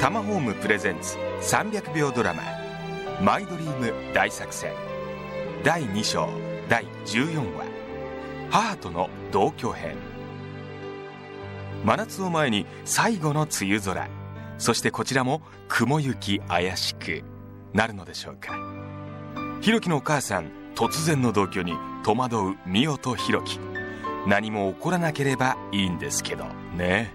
タマホームプレゼンツ300秒ドラマ「マイドリーム大作戦」第2章第14話「母との同居編」真夏を前に最後の梅雨空。そしてこちらも雲行き怪しく。なるのでしょうか。ひろきのお母さん突然の同居に戸惑う美代とひろき。何も起こらなければいいんですけどね。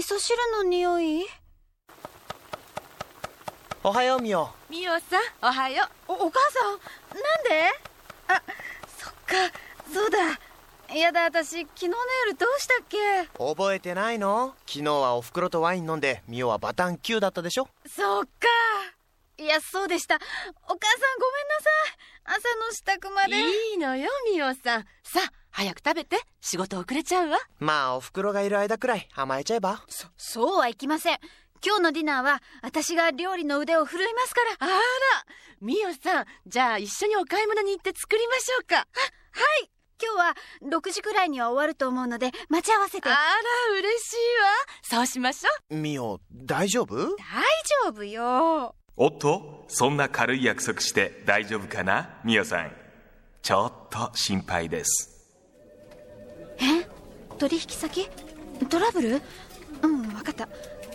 味噌汁の匂い？おはようみおみおさんおはよおお母さんなんで？あそっかそうだ。やだ私昨日の夜どうしたっけ？覚えてないの？昨日はおふくろとワイン飲んでみおはバタン9だったでしょ？そっか。いやそうでした。お母さんごめんなさい。朝の支度まうで。いいのよみおさん。さあ早く食べて仕事遅れちゃうわ。まあおふくろがいる間くらい甘えちゃえば。そそうはいきません。今日のディナーは私が料理の腕を振るいますから。あらみおさんじゃあ一緒にお買い物に行って作りましょうか。はい。今日は6時くらいには終わると思うので待ち合わせて。あら嬉しいわ。そうしましょう。みお大丈夫？大丈夫よ。おっとそんな軽い約束して大丈夫かなみおさん。ちょっと心配ですえ？取引先？トラブル？うん分かった。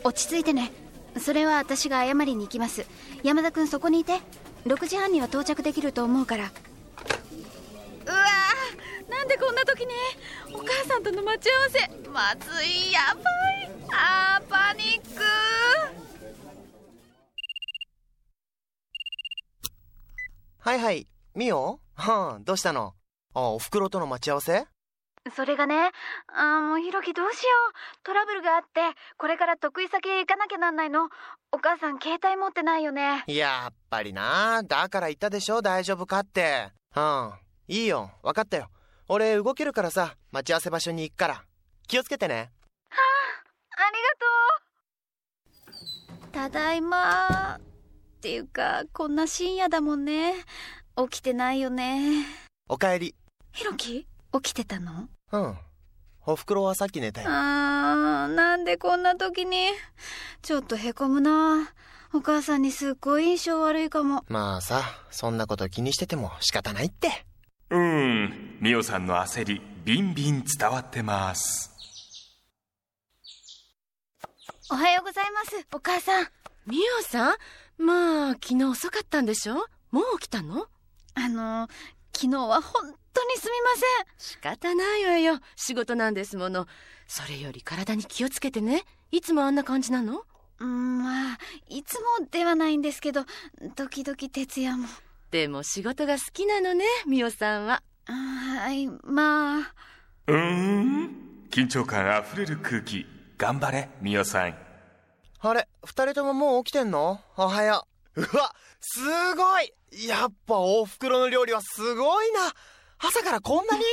落ち着いてね。それは私が謝りに行きます。山田君そこにいて。6時半には到着できると思うから。うわー。なんでこんな時に？お母さんとの待ち合わせ。まずい。やばい。あーパニック。はいはい。みおはあどうしたの？あおふくろとの待ち合わせ？それがねあーもうひろきどうしよう。トラブルがあってこれから得意先へ行かなきゃなんないの。お母さん携帯持ってないよね。やっぱりな。だから言ったでしょ。大丈夫かって。うん。いいよ。分かったよ。俺動けるからさ。待ち合わせ場所に行くから。気をつけてね。ありがとう。ただいま。っていうかこんな深夜だもんね。起きてないよね。おかえり。ひろき？起きてたの？うん。おふくろはさっき寝たよ。あーなんでこんな時に？ちょっとへこむな。お母さんにすっごい印象悪いかも。まあさそんなこと気にしてても仕方ないって。うーんみおさんの焦りビンビン伝わってます。おはようございますお母さん。みおさん？まあ昨日遅かったんでしょ？もう起きたの？あの昨日は本当にすみま仕方ないわよ。仕事なんですもの。それより体に気をつけてね。いつもあんな感じなの？せんうんまあいつもではないんですけど。時々徹夜も。でも仕事が好きなのねみおさんは。あはいまあ。うーん。緊張感あふれる空気。頑張れみおさん。あれ二人とももう起きてんの？おはよう。うわすごい。やっぱおふくろの料理はすごいな朝からこんなに？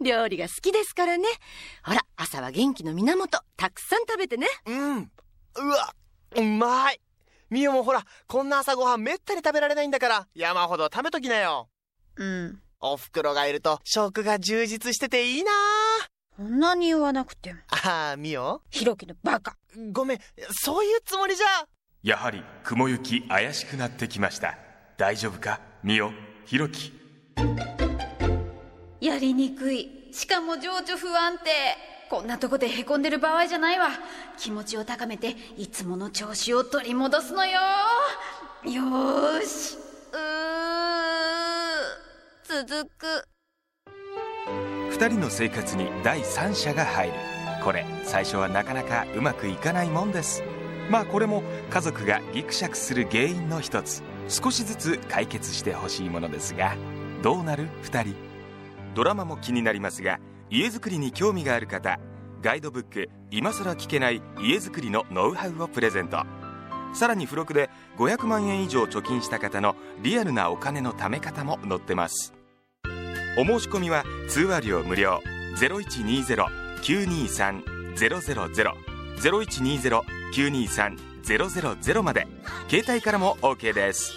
料理が好きですからね。ほら朝は元気の源たくさん食べてね。うん。うわうまい。みおもほらこんな朝ごはんめったに食べられないんだから山ほど食べときなよ。うん。おふくろがいると食が充実してていいな。そんなに言わなくても。ああみおひろきのバカ。ごめんそういうつもりじゃ。やはり雲行き怪しくなってきました。大丈夫かみおひろきやりにくい。しかも情緒不安定。こんなとこでへこんでる場合じゃないわ。気持ちを高めていつもの調子を取り戻すのよ。よし。うー。続く。2人の生活に第三者が入る。これ最初はなかなかうまくいかないもんです。まあこれも家族がギクシャクする原因の一つ。少しずつ解決してほしいものですがどうなる？2人。ドラマも気になりますが家づくりに興味がある方ガイドブック「今更聞けない家づくりのノウハウ」をプレゼント。さらに付録で500万円以上貯金した方のリアルなお金の貯め方も載ってます。お申し込みは通話料無料。0120-923-000 0120-923-000まで。携帯からも OK です。